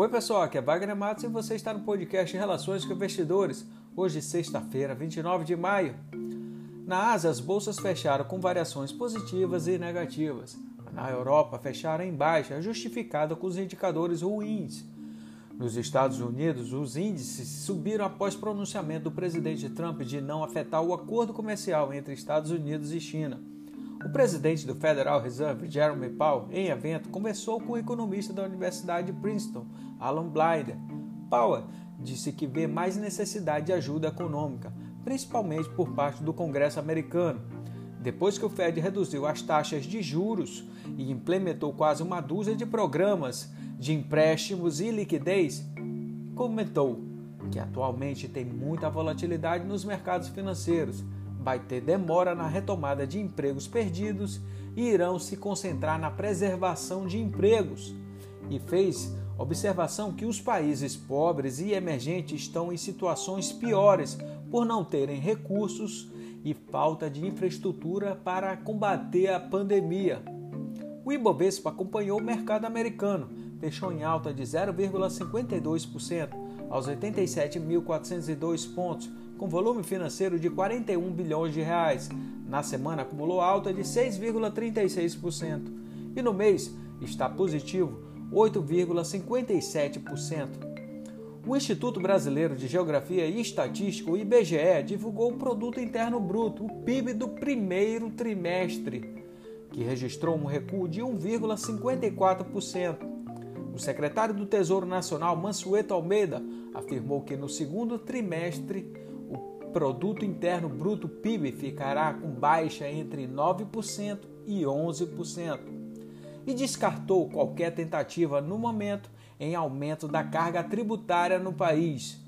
Oi pessoal, aqui é Wagner Matos e você está no podcast Relações com Investidores. Hoje, sexta-feira, 29 de maio. Na Ásia, as bolsas fecharam com variações positivas e negativas. Na Europa, fecharam em baixa, justificada com os indicadores ruins. Nos Estados Unidos, os índices subiram após pronunciamento do presidente Trump de não afetar o acordo comercial entre Estados Unidos e China. O presidente do Federal Reserve, Jeremy Powell, em evento, conversou com o economista da Universidade de Princeton, Alan Blyder. Powell disse que vê mais necessidade de ajuda econômica, principalmente por parte do Congresso americano. Depois que o Fed reduziu as taxas de juros e implementou quase uma dúzia de programas de empréstimos e liquidez, comentou que atualmente tem muita volatilidade nos mercados financeiros vai ter demora na retomada de empregos perdidos e irão se concentrar na preservação de empregos. E fez observação que os países pobres e emergentes estão em situações piores por não terem recursos e falta de infraestrutura para combater a pandemia. O Ibovespa acompanhou o mercado americano, fechou em alta de 0,52% aos 87.402 pontos, com volume financeiro de 41 bilhões de reais. Na semana acumulou alta de 6,36% e no mês está positivo 8,57%. O Instituto Brasileiro de Geografia e Estatística, o IBGE, divulgou o Produto Interno Bruto, o PIB do primeiro trimestre, que registrou um recuo de 1,54%. O secretário do Tesouro Nacional, Mansueto Almeida, afirmou que no segundo trimestre produto interno bruto PIB ficará com baixa entre 9% e 11%. E descartou qualquer tentativa no momento em aumento da carga tributária no país.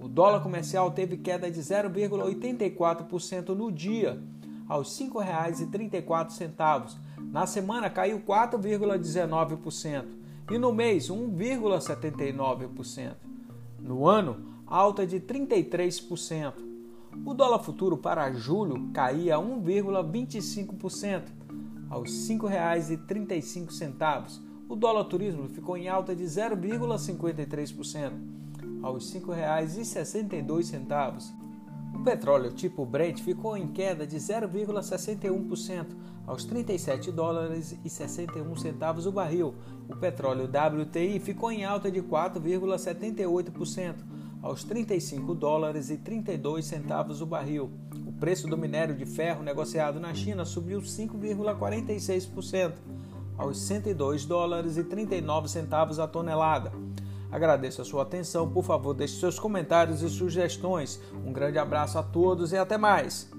O dólar comercial teve queda de 0,84% no dia, aos R$ 5,34. Na semana caiu 4,19% e no mês 1,79%. No ano, alta de 33%. O dólar futuro para julho caía 1,25% aos R$ 5,35. O dólar turismo ficou em alta de 0,53% aos R$ 5,62. O petróleo tipo Brent ficou em queda de 0,61% aos 37 dólares e 61 centavos o barril. O petróleo WTI ficou em alta de 4,78% aos 35 dólares e 32 centavos o barril. O preço do minério de ferro negociado na China subiu 5,46% aos 102 dólares e 39 centavos a tonelada. Agradeço a sua atenção, por favor, deixe seus comentários e sugestões. Um grande abraço a todos e até mais.